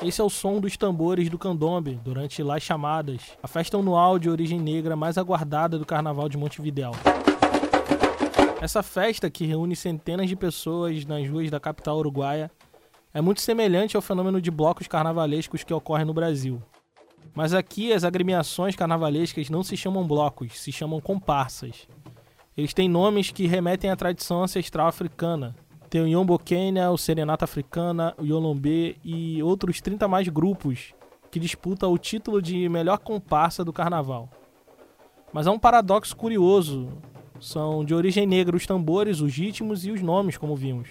Esse é o som dos tambores do candombe durante Las Chamadas, a festa anual de origem negra mais aguardada do Carnaval de Montevidéu. Essa festa, que reúne centenas de pessoas nas ruas da capital uruguaia, é muito semelhante ao fenômeno de blocos carnavalescos que ocorre no Brasil. Mas aqui as agremiações carnavalescas não se chamam blocos, se chamam comparsas. Eles têm nomes que remetem à tradição ancestral africana. Tem o Yombo Kenya, o Serenata Africana, o Yolombê e outros 30 mais grupos que disputam o título de melhor comparsa do carnaval. Mas há um paradoxo curioso. São de origem negra os tambores, os ritmos e os nomes, como vimos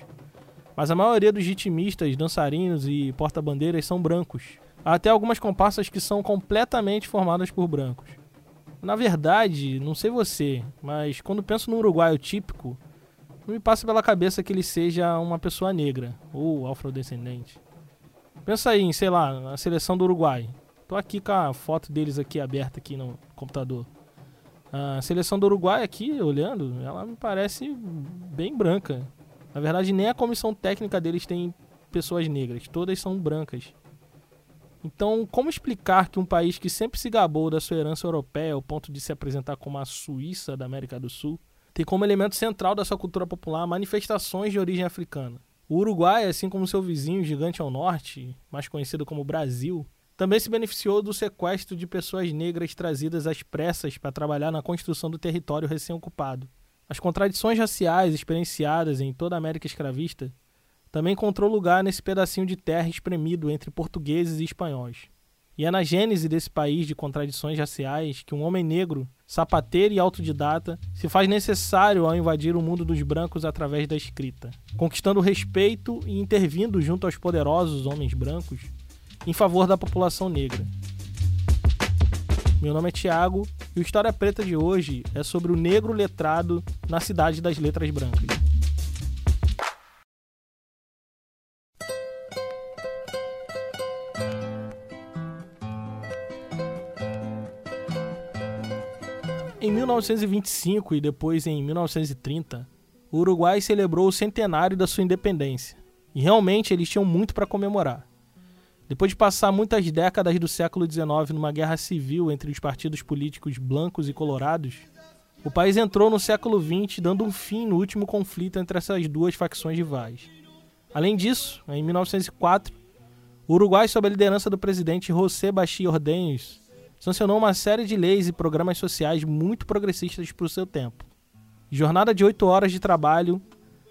mas a maioria dos ritmistas, dançarinos e porta-bandeiras são brancos. Há até algumas comparsas que são completamente formadas por brancos. Na verdade, não sei você, mas quando penso no uruguaio típico, não me passa pela cabeça que ele seja uma pessoa negra ou afrodescendente. Pensa aí em, sei lá, a seleção do Uruguai. Tô aqui com a foto deles aqui aberta aqui no computador. A seleção do Uruguai aqui, olhando, ela me parece bem branca. Na verdade, nem a comissão técnica deles tem pessoas negras, todas são brancas. Então, como explicar que um país que sempre se gabou da sua herança europeia ao ponto de se apresentar como a Suíça da América do Sul, tem como elemento central da sua cultura popular manifestações de origem africana? O Uruguai, assim como seu vizinho gigante ao norte, mais conhecido como Brasil, também se beneficiou do sequestro de pessoas negras trazidas às pressas para trabalhar na construção do território recém-ocupado. As contradições raciais experienciadas em toda a América escravista também encontrou lugar nesse pedacinho de terra espremido entre portugueses e espanhóis. E é na gênese desse país de contradições raciais que um homem negro, sapateiro e autodidata, se faz necessário ao invadir o mundo dos brancos através da escrita, conquistando respeito e intervindo junto aos poderosos homens brancos em favor da população negra. Meu nome é Tiago e o História Preta de hoje é sobre o negro letrado na cidade das letras brancas. 1925 e depois em 1930, o Uruguai celebrou o centenário da sua independência. E realmente eles tinham muito para comemorar. Depois de passar muitas décadas do século XIX numa guerra civil entre os partidos políticos blancos e colorados, o país entrou no século XX dando um fim no último conflito entre essas duas facções rivais. Além disso, em 1904, o Uruguai, sob a liderança do presidente José Bachí Ordenhos, sancionou uma série de leis e programas sociais muito progressistas para o seu tempo. Jornada de oito horas de trabalho,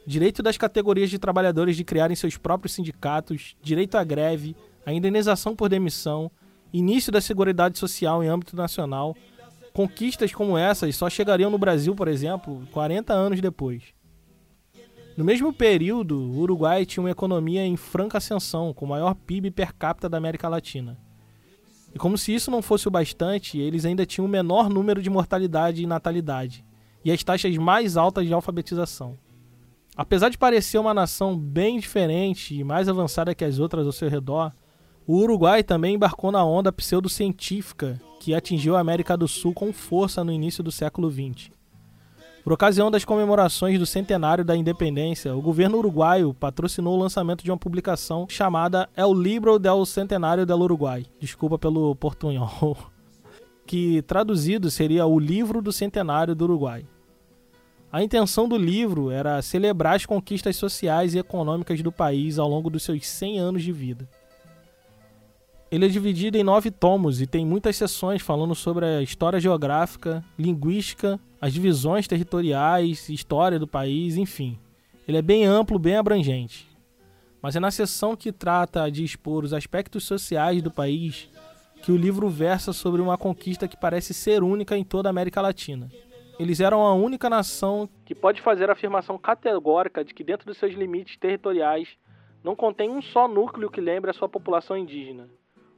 direito das categorias de trabalhadores de criarem seus próprios sindicatos, direito à greve, a indenização por demissão, início da Seguridade Social em âmbito nacional, conquistas como essas só chegariam no Brasil, por exemplo, 40 anos depois. No mesmo período, o Uruguai tinha uma economia em franca ascensão, com o maior PIB per capita da América Latina. E como se isso não fosse o bastante, eles ainda tinham o menor número de mortalidade e natalidade, e as taxas mais altas de alfabetização. Apesar de parecer uma nação bem diferente e mais avançada que as outras ao seu redor, o Uruguai também embarcou na onda pseudocientífica que atingiu a América do Sul com força no início do século XX. Por ocasião das comemorações do centenário da independência, o governo uruguaio patrocinou o lançamento de uma publicação chamada El Libro del Centenário del Uruguai. Desculpa pelo portunhol. Que traduzido seria o Livro do Centenário do Uruguai. A intenção do livro era celebrar as conquistas sociais e econômicas do país ao longo dos seus 100 anos de vida. Ele é dividido em nove tomos e tem muitas sessões falando sobre a história geográfica, linguística, as divisões territoriais, história do país, enfim. Ele é bem amplo, bem abrangente. Mas é na sessão que trata de expor os aspectos sociais do país que o livro versa sobre uma conquista que parece ser única em toda a América Latina. Eles eram a única nação que pode fazer a afirmação categórica de que, dentro dos seus limites territoriais, não contém um só núcleo que lembre a sua população indígena.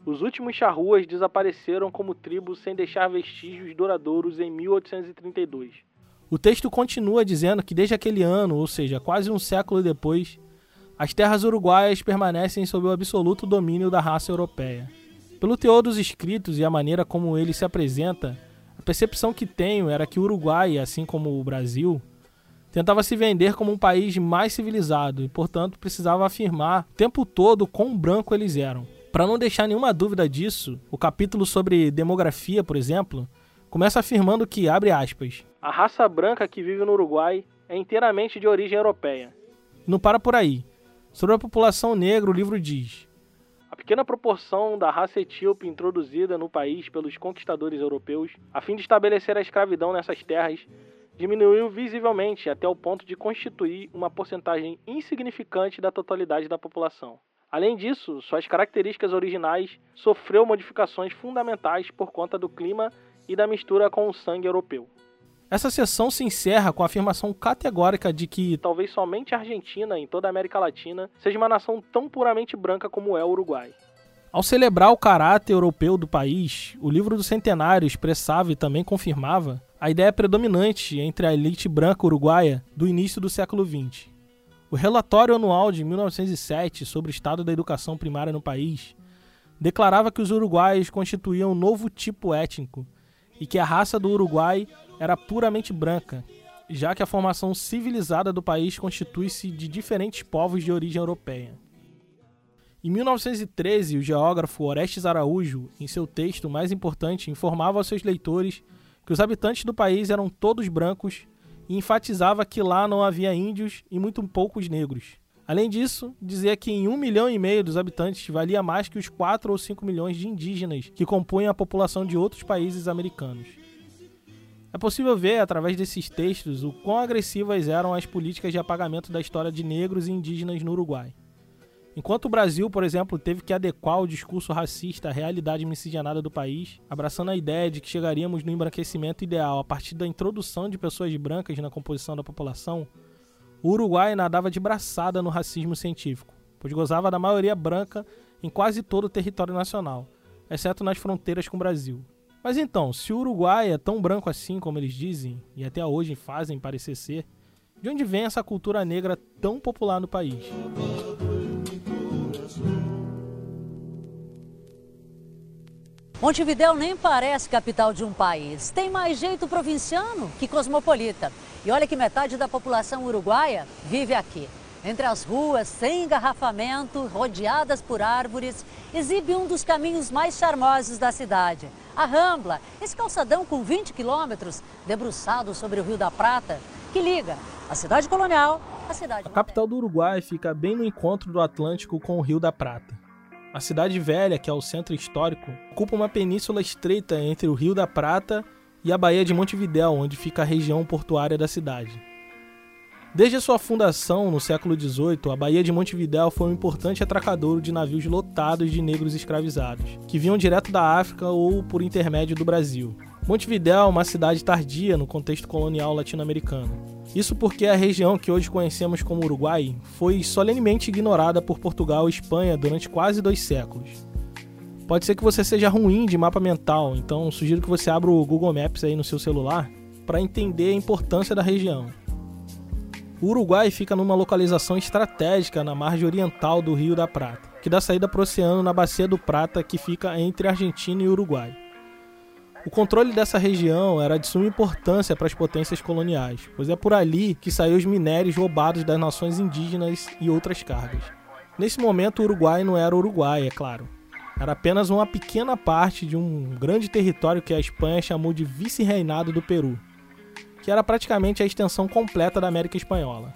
Os últimos charruas desapareceram como tribo sem deixar vestígios duradouros em 1832. O texto continua dizendo que desde aquele ano, ou seja, quase um século depois, as terras uruguaias permanecem sob o absoluto domínio da raça europeia. Pelo teor dos escritos e a maneira como ele se apresenta, a percepção que tenho era que o Uruguai, assim como o Brasil, tentava se vender como um país mais civilizado e, portanto, precisava afirmar o tempo todo quão branco eles eram. Para não deixar nenhuma dúvida disso, o capítulo sobre demografia, por exemplo, começa afirmando que, abre aspas, a raça branca que vive no Uruguai é inteiramente de origem europeia. Não para por aí. Sobre a população negra, o livro diz: a pequena proporção da raça etíope introduzida no país pelos conquistadores europeus, a fim de estabelecer a escravidão nessas terras, diminuiu visivelmente até o ponto de constituir uma porcentagem insignificante da totalidade da população. Além disso, suas características originais sofreu modificações fundamentais por conta do clima e da mistura com o sangue europeu. Essa sessão se encerra com a afirmação categórica de que talvez somente a Argentina, em toda a América Latina, seja uma nação tão puramente branca como é o Uruguai. Ao celebrar o caráter europeu do país, o livro do centenário expressava e também confirmava a ideia predominante entre a elite branca uruguaia do início do século XX. O relatório anual de 1907 sobre o estado da educação primária no país declarava que os uruguaios constituíam um novo tipo étnico e que a raça do Uruguai era puramente branca, já que a formação civilizada do país constitui-se de diferentes povos de origem europeia. Em 1913, o geógrafo Orestes Araújo, em seu texto mais importante, informava aos seus leitores que os habitantes do país eram todos brancos e enfatizava que lá não havia índios e muito poucos negros. Além disso, dizia que em um milhão e meio dos habitantes valia mais que os 4 ou 5 milhões de indígenas que compunham a população de outros países americanos. É possível ver, através desses textos, o quão agressivas eram as políticas de apagamento da história de negros e indígenas no Uruguai. Enquanto o Brasil, por exemplo, teve que adequar o discurso racista à realidade miscigenada do país, abraçando a ideia de que chegaríamos no embranquecimento ideal a partir da introdução de pessoas brancas na composição da população, o Uruguai nadava de braçada no racismo científico, pois gozava da maioria branca em quase todo o território nacional, exceto nas fronteiras com o Brasil. Mas então, se o Uruguai é tão branco assim como eles dizem, e até hoje fazem parecer ser, de onde vem essa cultura negra tão popular no país? Montevidéu nem parece capital de um país. Tem mais jeito provinciano que cosmopolita. E olha que metade da população uruguaia vive aqui. Entre as ruas, sem engarrafamento, rodeadas por árvores, exibe um dos caminhos mais charmosos da cidade. A Rambla, esse calçadão com 20 quilômetros, debruçado sobre o Rio da Prata, que liga a cidade colonial à cidade A capital do Uruguai fica bem no encontro do Atlântico com o Rio da Prata. A cidade velha, que é o centro histórico, ocupa uma península estreita entre o Rio da Prata e a Baía de Montevidéu, onde fica a região portuária da cidade. Desde sua fundação, no século XVIII, a Baía de Montevidéu foi um importante atracadouro de navios lotados de negros escravizados, que vinham direto da África ou por intermédio do Brasil. Montevidéu é uma cidade tardia no contexto colonial latino-americano. Isso porque a região que hoje conhecemos como Uruguai foi solenemente ignorada por Portugal e Espanha durante quase dois séculos. Pode ser que você seja ruim de mapa mental, então sugiro que você abra o Google Maps aí no seu celular para entender a importância da região. O Uruguai fica numa localização estratégica na margem oriental do Rio da Prata, que dá saída para o oceano na Bacia do Prata, que fica entre Argentina e Uruguai. O controle dessa região era de suma importância para as potências coloniais, pois é por ali que saíam os minérios roubados das nações indígenas e outras cargas. Nesse momento, o Uruguai não era Uruguai, é claro. Era apenas uma pequena parte de um grande território que a Espanha chamou de vice-reinado do Peru, que era praticamente a extensão completa da América Espanhola.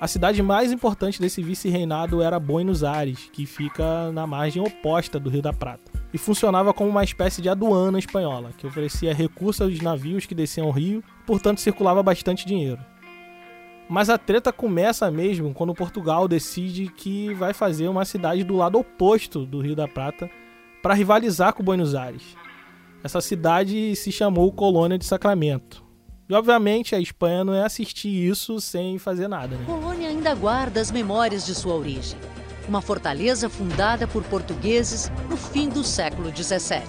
A cidade mais importante desse vice-reinado era Buenos Aires, que fica na margem oposta do Rio da Prata e funcionava como uma espécie de aduana espanhola, que oferecia recursos aos navios que desciam ao rio, portanto circulava bastante dinheiro. Mas a treta começa mesmo quando Portugal decide que vai fazer uma cidade do lado oposto do Rio da Prata para rivalizar com Buenos Aires. Essa cidade se chamou Colônia de Sacramento. E obviamente a Espanha não é assistir isso sem fazer nada. Né? Colônia ainda guarda as memórias de sua origem uma fortaleza fundada por portugueses no fim do século XVII.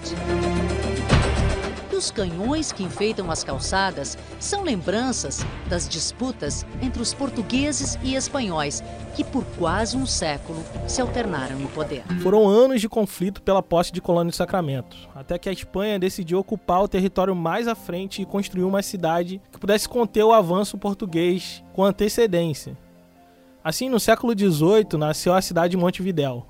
E os canhões que enfeitam as calçadas são lembranças das disputas entre os portugueses e espanhóis, que por quase um século se alternaram no poder. Foram anos de conflito pela posse de Colônia de Sacramento, até que a Espanha decidiu ocupar o território mais à frente e construir uma cidade que pudesse conter o avanço português com antecedência. Assim, no século XVIII, nasceu a cidade de Montevidéu.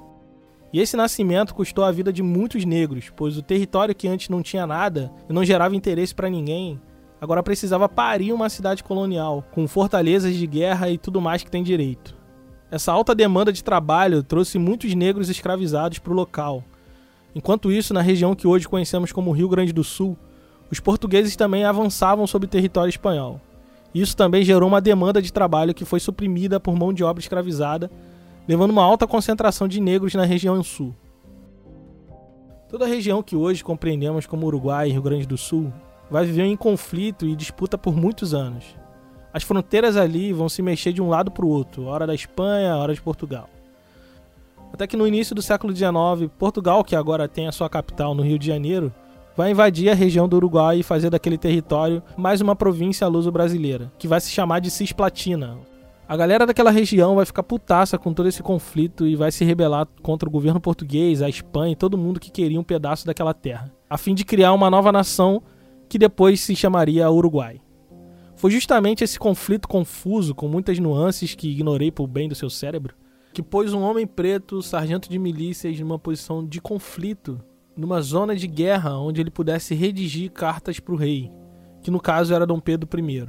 E esse nascimento custou a vida de muitos negros, pois o território que antes não tinha nada e não gerava interesse para ninguém, agora precisava parir uma cidade colonial, com fortalezas de guerra e tudo mais que tem direito. Essa alta demanda de trabalho trouxe muitos negros escravizados para o local. Enquanto isso, na região que hoje conhecemos como Rio Grande do Sul, os portugueses também avançavam sobre o território espanhol. Isso também gerou uma demanda de trabalho que foi suprimida por mão de obra escravizada levando uma alta concentração de negros na região sul. Toda a região que hoje compreendemos como Uruguai e Rio Grande do Sul vai viver em conflito e disputa por muitos anos. As fronteiras ali vão se mexer de um lado para o outro, hora da Espanha, hora de Portugal. Até que no início do século XIX, Portugal, que agora tem a sua capital no Rio de Janeiro, vai invadir a região do Uruguai e fazer daquele território mais uma província luso-brasileira, que vai se chamar de Cisplatina, a galera daquela região vai ficar putaça com todo esse conflito e vai se rebelar contra o governo português, a Espanha e todo mundo que queria um pedaço daquela terra, a fim de criar uma nova nação que depois se chamaria Uruguai. Foi justamente esse conflito confuso, com muitas nuances que ignorei por bem do seu cérebro, que pôs um homem preto, sargento de milícias, numa posição de conflito, numa zona de guerra onde ele pudesse redigir cartas para o rei, que no caso era Dom Pedro I.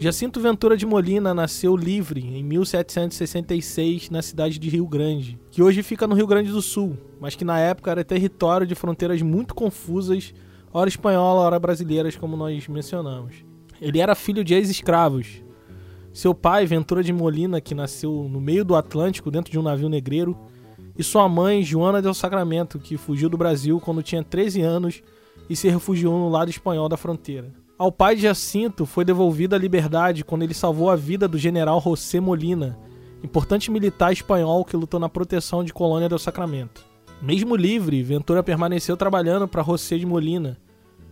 Jacinto Ventura de Molina nasceu livre em 1766 na cidade de Rio Grande, que hoje fica no Rio Grande do Sul, mas que na época era território de fronteiras muito confusas, ora espanhola, ora brasileiras, como nós mencionamos. Ele era filho de ex-escravos. Seu pai, Ventura de Molina, que nasceu no meio do Atlântico dentro de um navio negreiro, e sua mãe, Joana del Sacramento, que fugiu do Brasil quando tinha 13 anos e se refugiou no lado espanhol da fronteira. Ao pai de Jacinto foi devolvida a liberdade quando ele salvou a vida do general José Molina, importante militar espanhol que lutou na proteção de Colônia del Sacramento. Mesmo livre, Ventura permaneceu trabalhando para José de Molina,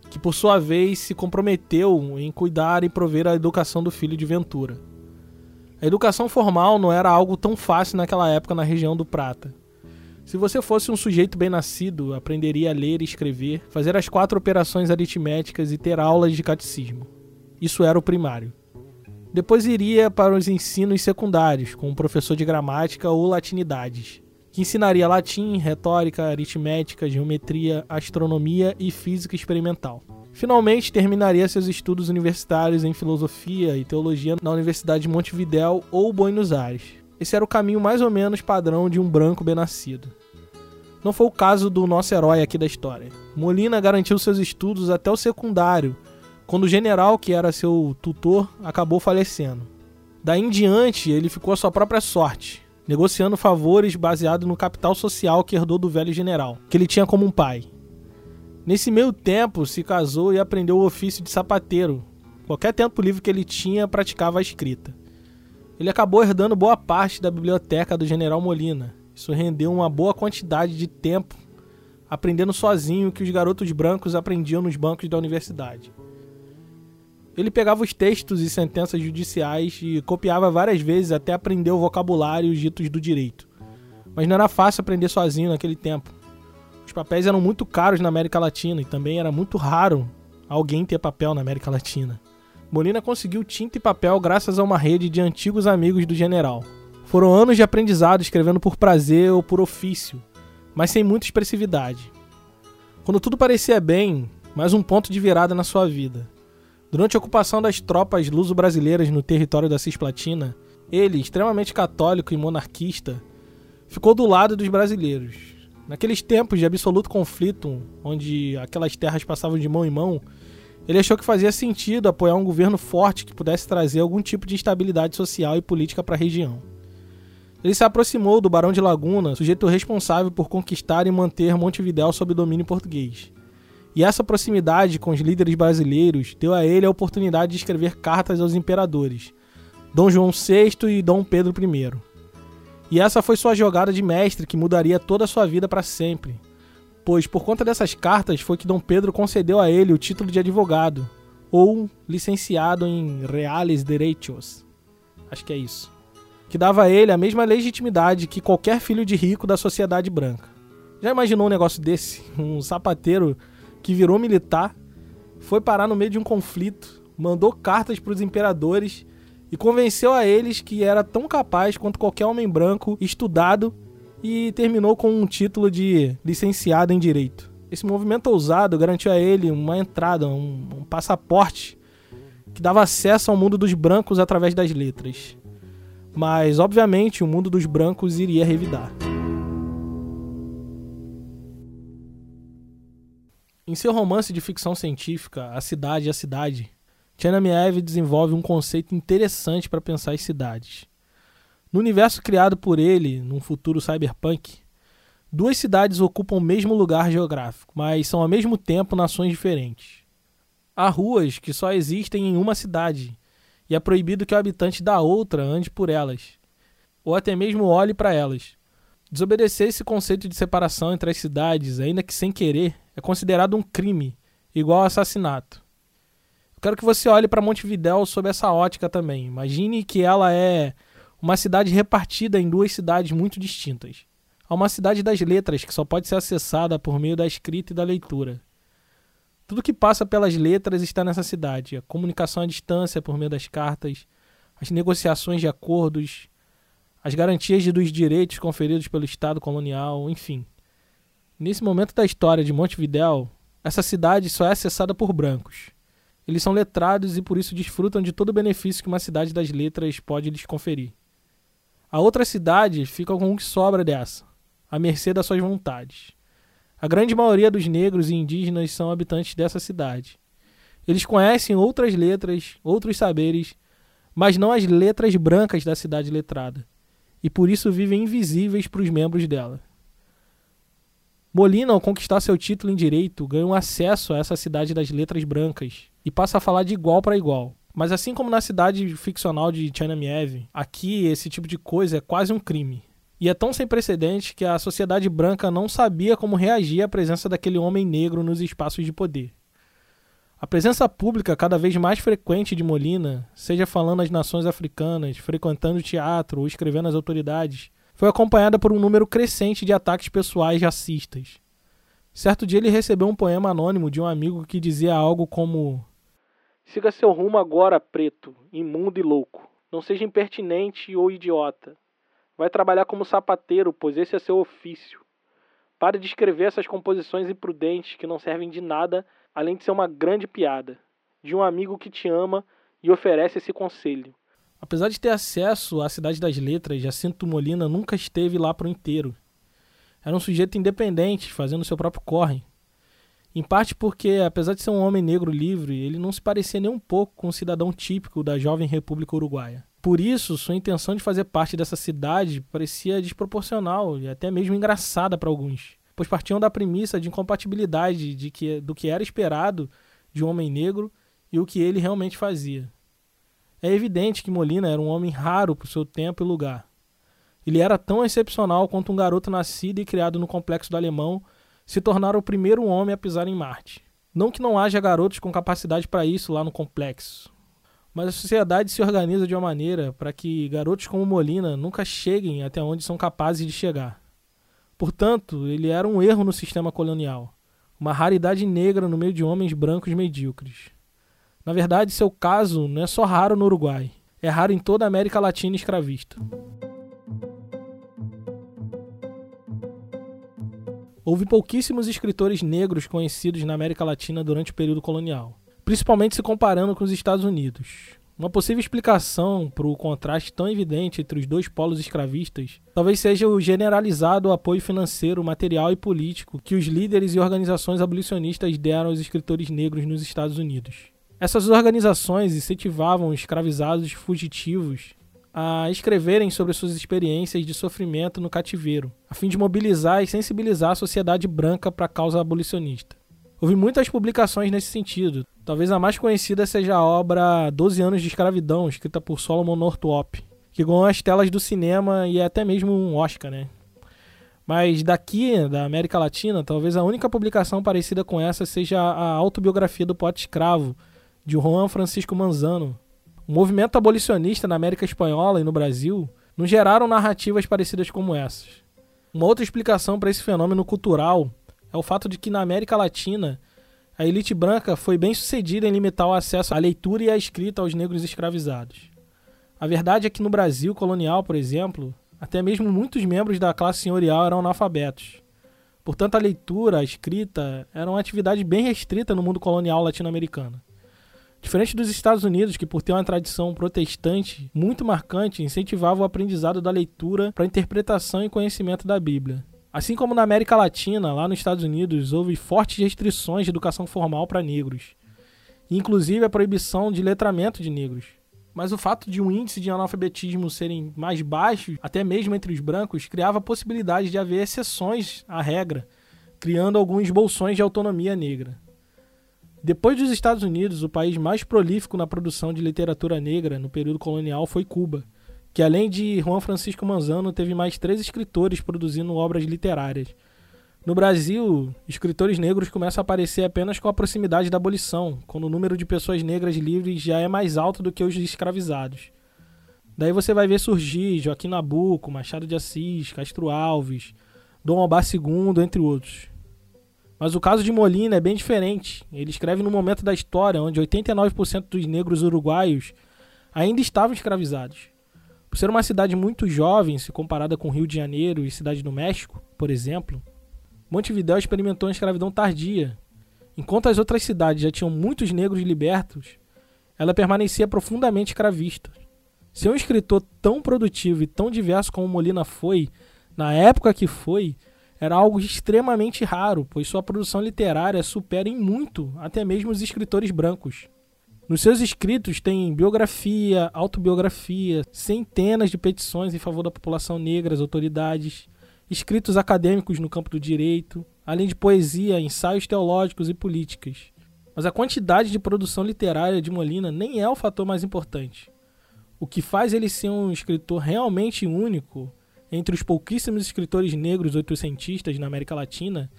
que por sua vez se comprometeu em cuidar e prover a educação do filho de Ventura. A educação formal não era algo tão fácil naquela época na região do Prata. Se você fosse um sujeito bem nascido, aprenderia a ler e escrever, fazer as quatro operações aritméticas e ter aulas de catecismo. Isso era o primário. Depois iria para os ensinos secundários, com um professor de gramática ou latinidades, que ensinaria latim, retórica, aritmética, geometria, astronomia e física experimental. Finalmente, terminaria seus estudos universitários em filosofia e teologia na Universidade de Montevidéu ou Buenos Aires, esse era o caminho mais ou menos padrão de um branco bem-nascido. Não foi o caso do nosso herói aqui da história. Molina garantiu seus estudos até o secundário, quando o general, que era seu tutor, acabou falecendo. Daí em diante, ele ficou à sua própria sorte, negociando favores baseado no capital social que herdou do velho general, que ele tinha como um pai. Nesse meio tempo, se casou e aprendeu o ofício de sapateiro. Qualquer tempo livre que ele tinha, praticava a escrita. Ele acabou herdando boa parte da biblioteca do General Molina. Isso rendeu uma boa quantidade de tempo aprendendo sozinho o que os garotos brancos aprendiam nos bancos da universidade. Ele pegava os textos e sentenças judiciais e copiava várias vezes até aprender o vocabulário e os ditos do direito. Mas não era fácil aprender sozinho naquele tempo. Os papéis eram muito caros na América Latina e também era muito raro alguém ter papel na América Latina. Molina conseguiu tinta e papel graças a uma rede de antigos amigos do general. Foram anos de aprendizado escrevendo por prazer ou por ofício, mas sem muita expressividade. Quando tudo parecia bem, mais um ponto de virada na sua vida. Durante a ocupação das tropas luso-brasileiras no território da Cisplatina, ele, extremamente católico e monarquista, ficou do lado dos brasileiros. Naqueles tempos de absoluto conflito, onde aquelas terras passavam de mão em mão, ele achou que fazia sentido apoiar um governo forte que pudesse trazer algum tipo de estabilidade social e política para a região. Ele se aproximou do Barão de Laguna, sujeito responsável por conquistar e manter Montevidéu sob domínio português. E essa proximidade com os líderes brasileiros deu a ele a oportunidade de escrever cartas aos imperadores, Dom João VI e Dom Pedro I. E essa foi sua jogada de mestre que mudaria toda a sua vida para sempre, pois por conta dessas cartas foi que Dom Pedro concedeu a ele o título de advogado, ou licenciado em Reales Derechos. Acho que é isso. Que dava a ele a mesma legitimidade que qualquer filho de rico da sociedade branca. Já imaginou um negócio desse? Um sapateiro que virou militar, foi parar no meio de um conflito, mandou cartas para os imperadores e convenceu a eles que era tão capaz quanto qualquer homem branco estudado e terminou com um título de licenciado em direito. Esse movimento ousado garantiu a ele uma entrada, um, um passaporte que dava acesso ao mundo dos brancos através das letras. Mas, obviamente, o mundo dos brancos iria revidar. Em seu romance de ficção científica, A Cidade e a Cidade, Chernyshiev desenvolve um conceito interessante para pensar as cidades. No universo criado por ele, num futuro cyberpunk, duas cidades ocupam o mesmo lugar geográfico, mas são ao mesmo tempo nações diferentes. Há ruas que só existem em uma cidade, e é proibido que o habitante da outra ande por elas, ou até mesmo olhe para elas. Desobedecer esse conceito de separação entre as cidades, ainda que sem querer, é considerado um crime, igual ao assassinato. Eu quero que você olhe para Montevidéu sob essa ótica também. Imagine que ela é uma cidade repartida em duas cidades muito distintas. Há uma cidade das letras que só pode ser acessada por meio da escrita e da leitura. Tudo que passa pelas letras está nessa cidade: a comunicação à distância por meio das cartas, as negociações de acordos, as garantias dos direitos conferidos pelo Estado colonial, enfim. Nesse momento da história de Montevidéu, essa cidade só é acessada por brancos. Eles são letrados e por isso desfrutam de todo o benefício que uma cidade das letras pode lhes conferir. A outra cidade fica com o que sobra dessa, à mercê das suas vontades. A grande maioria dos negros e indígenas são habitantes dessa cidade. Eles conhecem outras letras, outros saberes, mas não as letras brancas da cidade letrada, e por isso vivem invisíveis para os membros dela. Molina, ao conquistar seu título em direito, ganha um acesso a essa cidade das letras brancas e passa a falar de igual para igual. Mas assim como na cidade ficcional de China Mieve, aqui esse tipo de coisa é quase um crime. E é tão sem precedente que a sociedade branca não sabia como reagir à presença daquele homem negro nos espaços de poder. A presença pública cada vez mais frequente de Molina, seja falando às nações africanas, frequentando teatro ou escrevendo às autoridades, foi acompanhada por um número crescente de ataques pessoais racistas. Certo dia ele recebeu um poema anônimo de um amigo que dizia algo como: Siga seu rumo agora, preto, imundo e louco. Não seja impertinente ou idiota. Vai trabalhar como sapateiro, pois esse é seu ofício. Pare de escrever essas composições imprudentes que não servem de nada além de ser uma grande piada. De um amigo que te ama e oferece esse conselho. Apesar de ter acesso à Cidade das Letras, Jacinto Molina nunca esteve lá por inteiro. Era um sujeito independente, fazendo seu próprio corre. Em parte porque, apesar de ser um homem negro livre, ele não se parecia nem um pouco com um cidadão típico da jovem República Uruguaia. Por isso, sua intenção de fazer parte dessa cidade parecia desproporcional e até mesmo engraçada para alguns, pois partiam da premissa de incompatibilidade de que, do que era esperado de um homem negro e o que ele realmente fazia. É evidente que Molina era um homem raro para o seu tempo e lugar. Ele era tão excepcional quanto um garoto nascido e criado no complexo do Alemão se tornara o primeiro homem a pisar em Marte. Não que não haja garotos com capacidade para isso lá no complexo, mas a sociedade se organiza de uma maneira para que garotos como Molina nunca cheguem até onde são capazes de chegar. Portanto, ele era um erro no sistema colonial, uma raridade negra no meio de homens brancos medíocres. Na verdade, seu caso não é só raro no Uruguai, é raro em toda a América Latina escravista. Houve pouquíssimos escritores negros conhecidos na América Latina durante o período colonial, principalmente se comparando com os Estados Unidos. Uma possível explicação para o contraste tão evidente entre os dois polos escravistas talvez seja o generalizado apoio financeiro, material e político que os líderes e organizações abolicionistas deram aos escritores negros nos Estados Unidos. Essas organizações incentivavam escravizados fugitivos a escreverem sobre suas experiências de sofrimento no cativeiro, a fim de mobilizar e sensibilizar a sociedade branca para a causa abolicionista. Houve muitas publicações nesse sentido. Talvez a mais conhecida seja a obra Doze Anos de Escravidão, escrita por Solomon Northup, que ganhou as telas do cinema e até mesmo um Oscar, né? Mas daqui, da América Latina, talvez a única publicação parecida com essa seja a autobiografia do poeta escravo, de Juan Francisco Manzano. O movimento abolicionista na América Espanhola e no Brasil não geraram narrativas parecidas como essas. Uma outra explicação para esse fenômeno cultural é o fato de que na América Latina a elite branca foi bem sucedida em limitar o acesso à leitura e à escrita aos negros escravizados. A verdade é que no Brasil colonial, por exemplo, até mesmo muitos membros da classe senhorial eram analfabetos. Portanto, a leitura, a escrita, era uma atividade bem restrita no mundo colonial latino-americano. Diferente dos Estados Unidos, que por ter uma tradição protestante muito marcante, incentivava o aprendizado da leitura para interpretação e conhecimento da Bíblia. Assim como na América Latina, lá nos Estados Unidos, houve fortes restrições de educação formal para negros, inclusive a proibição de letramento de negros. Mas o fato de um índice de analfabetismo serem mais baixos, até mesmo entre os brancos, criava a possibilidade de haver exceções à regra, criando alguns bolsões de autonomia negra. Depois dos Estados Unidos, o país mais prolífico na produção de literatura negra no período colonial foi Cuba que além de Juan Francisco Manzano, teve mais três escritores produzindo obras literárias. No Brasil, escritores negros começam a aparecer apenas com a proximidade da abolição, quando o número de pessoas negras livres já é mais alto do que os escravizados. Daí você vai ver surgir Joaquim Nabuco, Machado de Assis, Castro Alves, Dom Albar II, entre outros. Mas o caso de Molina é bem diferente. Ele escreve no momento da história onde 89% dos negros uruguaios ainda estavam escravizados. Por ser uma cidade muito jovem, se comparada com Rio de Janeiro e Cidade do México, por exemplo, Montevidéu experimentou uma escravidão tardia. Enquanto as outras cidades já tinham muitos negros libertos, ela permanecia profundamente escravista. Ser um escritor tão produtivo e tão diverso como Molina foi, na época que foi, era algo extremamente raro, pois sua produção literária supera em muito até mesmo os escritores brancos. Nos seus escritos tem biografia, autobiografia, centenas de petições em favor da população negra às autoridades, escritos acadêmicos no campo do direito, além de poesia, ensaios teológicos e políticas. Mas a quantidade de produção literária de Molina nem é o fator mais importante. O que faz ele ser um escritor realmente único entre os pouquíssimos escritores negros oitocentistas na América Latina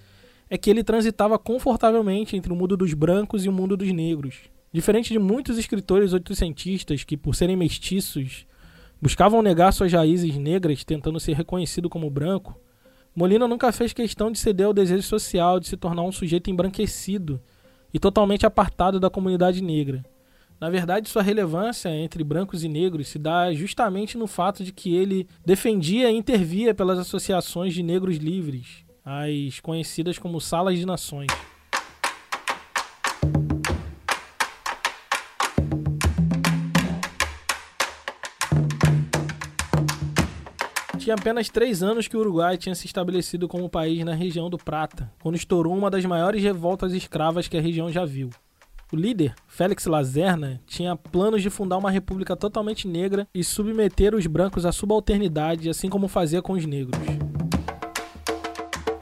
é que ele transitava confortavelmente entre o mundo dos brancos e o mundo dos negros Diferente de muitos escritores oitocentistas que, por serem mestiços, buscavam negar suas raízes negras tentando ser reconhecido como branco, Molina nunca fez questão de ceder ao desejo social de se tornar um sujeito embranquecido e totalmente apartado da comunidade negra. Na verdade, sua relevância entre brancos e negros se dá justamente no fato de que ele defendia e intervia pelas associações de negros livres, as conhecidas como salas de nações. Tinha apenas três anos que o Uruguai tinha se estabelecido como país na região do Prata, quando estourou uma das maiores revoltas escravas que a região já viu. O líder, Félix Lazerna, tinha planos de fundar uma república totalmente negra e submeter os brancos à subalternidade, assim como fazia com os negros.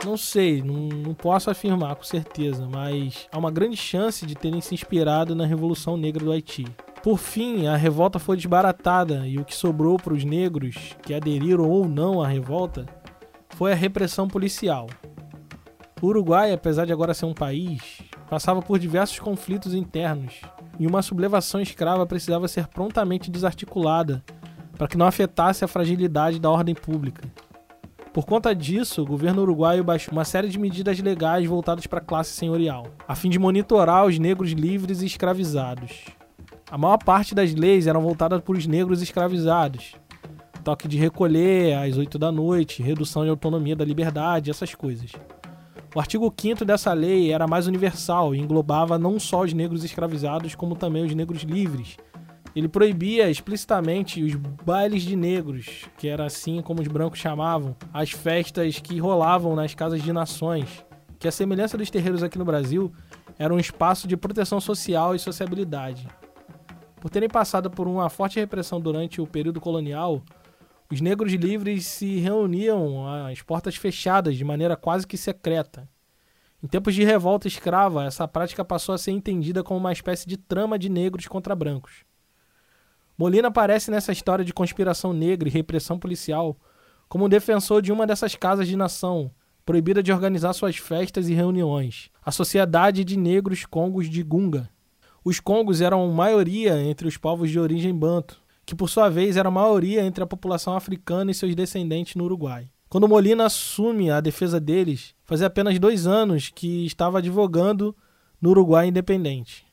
Não sei, não, não, posso afirmar com certeza, mas há uma grande chance de terem se inspirado na Revolução Negra do Haiti. Por fim, a revolta foi desbaratada e o que sobrou para os negros que aderiram ou não à revolta foi a repressão policial. O Uruguai, apesar de agora ser um país, passava por diversos conflitos internos e uma sublevação escrava precisava ser prontamente desarticulada para que não afetasse a fragilidade da ordem pública. Por conta disso, o governo uruguaio baixou uma série de medidas legais voltadas para a classe senhorial, a fim de monitorar os negros livres e escravizados. A maior parte das leis eram voltadas para os negros escravizados. Toque de recolher às 8 da noite, redução de autonomia da liberdade, essas coisas. O artigo 5 dessa lei era mais universal e englobava não só os negros escravizados, como também os negros livres. Ele proibia explicitamente os bailes de negros, que era assim como os brancos chamavam, as festas que rolavam nas casas de nações, que a semelhança dos terreiros aqui no Brasil, era um espaço de proteção social e sociabilidade. Por terem passado por uma forte repressão durante o período colonial, os negros livres se reuniam às portas fechadas de maneira quase que secreta. Em tempos de revolta escrava, essa prática passou a ser entendida como uma espécie de trama de negros contra brancos. Molina aparece nessa história de conspiração negra e repressão policial como um defensor de uma dessas casas de nação, proibida de organizar suas festas e reuniões, a Sociedade de Negros Congos de Gunga, os Congos eram maioria entre os povos de origem banto, que por sua vez era maioria entre a população africana e seus descendentes no Uruguai. Quando Molina assume a defesa deles, fazia apenas dois anos que estava advogando no Uruguai independente.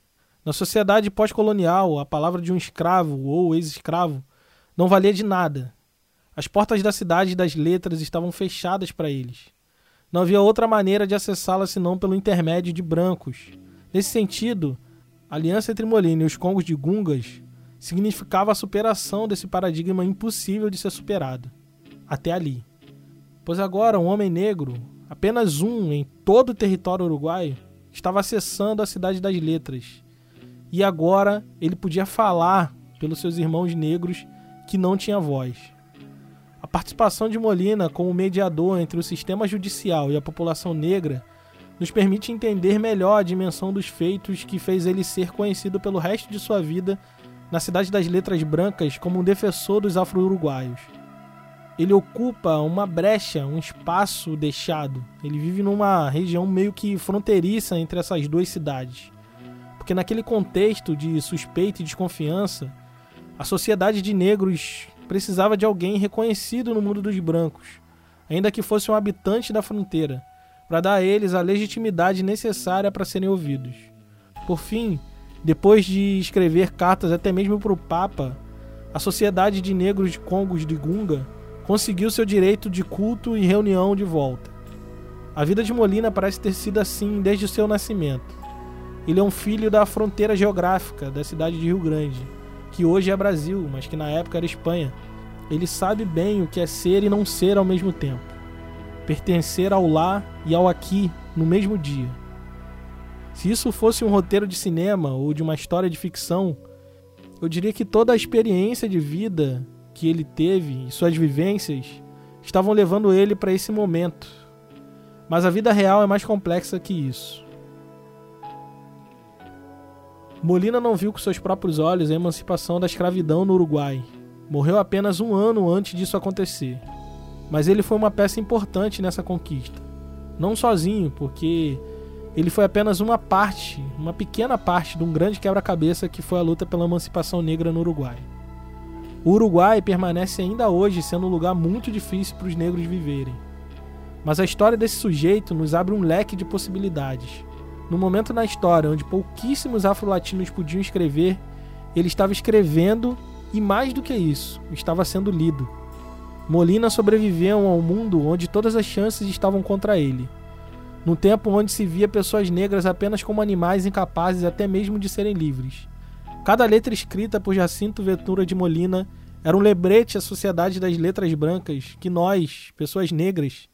Na sociedade pós-colonial, a palavra de um escravo ou ex-escravo não valia de nada. As portas da cidade das letras estavam fechadas para eles. Não havia outra maneira de acessá-la senão pelo intermédio de brancos. Nesse sentido, a aliança entre Molina e os Congos de Gungas significava a superação desse paradigma impossível de ser superado. Até ali. Pois agora um homem negro, apenas um em todo o território uruguaio, estava acessando a cidade das letras. E agora ele podia falar pelos seus irmãos negros que não tinha voz. A participação de Molina como mediador entre o sistema judicial e a população negra nos permite entender melhor a dimensão dos feitos que fez ele ser conhecido pelo resto de sua vida na cidade das letras brancas como um defensor dos afro-uruguaios. Ele ocupa uma brecha, um espaço deixado. Ele vive numa região meio que fronteiriça entre essas duas cidades. Porque naquele contexto de suspeita e desconfiança, a sociedade de negros precisava de alguém reconhecido no mundo dos brancos, ainda que fosse um habitante da fronteira, para dar a eles a legitimidade necessária para serem ouvidos. Por fim, depois de escrever cartas até mesmo para o Papa, a Sociedade de Negros de Congos de Gunga conseguiu seu direito de culto e reunião de volta. A vida de Molina parece ter sido assim desde o seu nascimento. Ele é um filho da fronteira geográfica da cidade de Rio Grande que hoje é Brasil, mas que na época era Espanha. Ele sabe bem o que é ser e não ser ao mesmo tempo. Pertencer ao lá e ao aqui no mesmo dia. Se isso fosse um roteiro de cinema ou de uma história de ficção, eu diria que toda a experiência de vida que ele teve e suas vivências estavam levando ele para esse momento. Mas a vida real é mais complexa que isso. Molina não viu com seus próprios olhos a emancipação da escravidão no Uruguai. Morreu apenas um ano antes disso acontecer. Mas ele foi uma peça importante nessa conquista. Não sozinho, porque ele foi apenas uma parte, uma pequena parte de um grande quebra-cabeça que foi a luta pela emancipação negra no Uruguai. O Uruguai permanece ainda hoje sendo um lugar muito difícil para os negros viverem. Mas a história desse sujeito nos abre um leque de possibilidades no momento na história onde pouquíssimos afro-latinos podiam escrever, ele estava escrevendo e, mais do que isso, estava sendo lido. Molina sobreviveu a um mundo onde todas as chances estavam contra ele. Num tempo onde se via pessoas negras apenas como animais incapazes até mesmo de serem livres. Cada letra escrita por Jacinto Ventura de Molina era um lembrete à sociedade das letras brancas que nós, pessoas negras,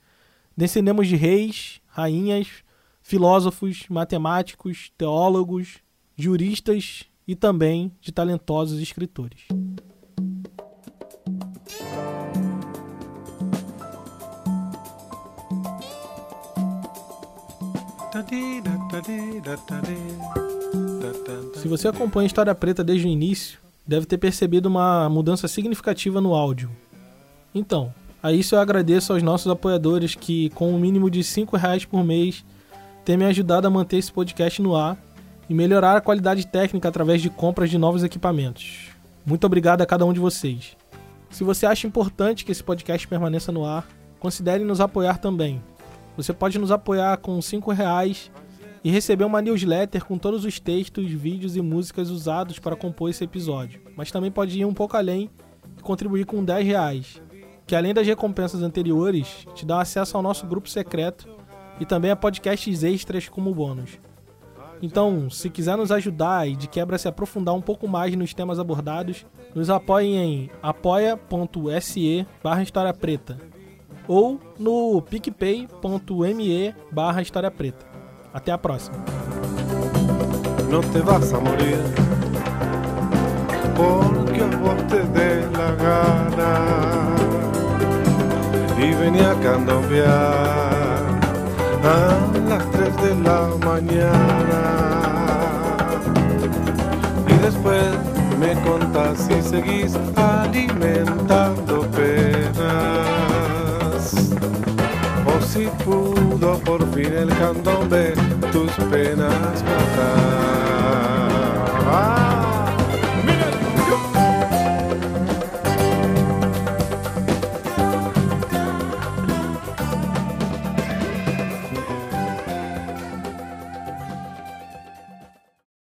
descendemos de reis, rainhas, filósofos, matemáticos, teólogos, juristas e também de talentosos escritores. Se você acompanha a História Preta desde o início, deve ter percebido uma mudança significativa no áudio. Então, a isso eu agradeço aos nossos apoiadores que, com um mínimo de R$ reais por mês, tem me ajudado a manter esse podcast no ar e melhorar a qualidade técnica através de compras de novos equipamentos. Muito obrigado a cada um de vocês. Se você acha importante que esse podcast permaneça no ar, considere nos apoiar também. Você pode nos apoiar com R$ reais e receber uma newsletter com todos os textos, vídeos e músicas usados para compor esse episódio. Mas também pode ir um pouco além e contribuir com R$ reais, que além das recompensas anteriores, te dá acesso ao nosso grupo secreto e também a podcasts extras como bônus. Então, se quiser nos ajudar e de quebra se aprofundar um pouco mais nos temas abordados, nos apoiem em apoia.se barra História Preta ou no picpay.me barra História Preta. Até a próxima. Não te vas a morir porque vos te dé la gana y venía a cambiar a las 3 de la mañana. Y después me contás si seguís alimentando si pudo por fin el candombe tus penas matar.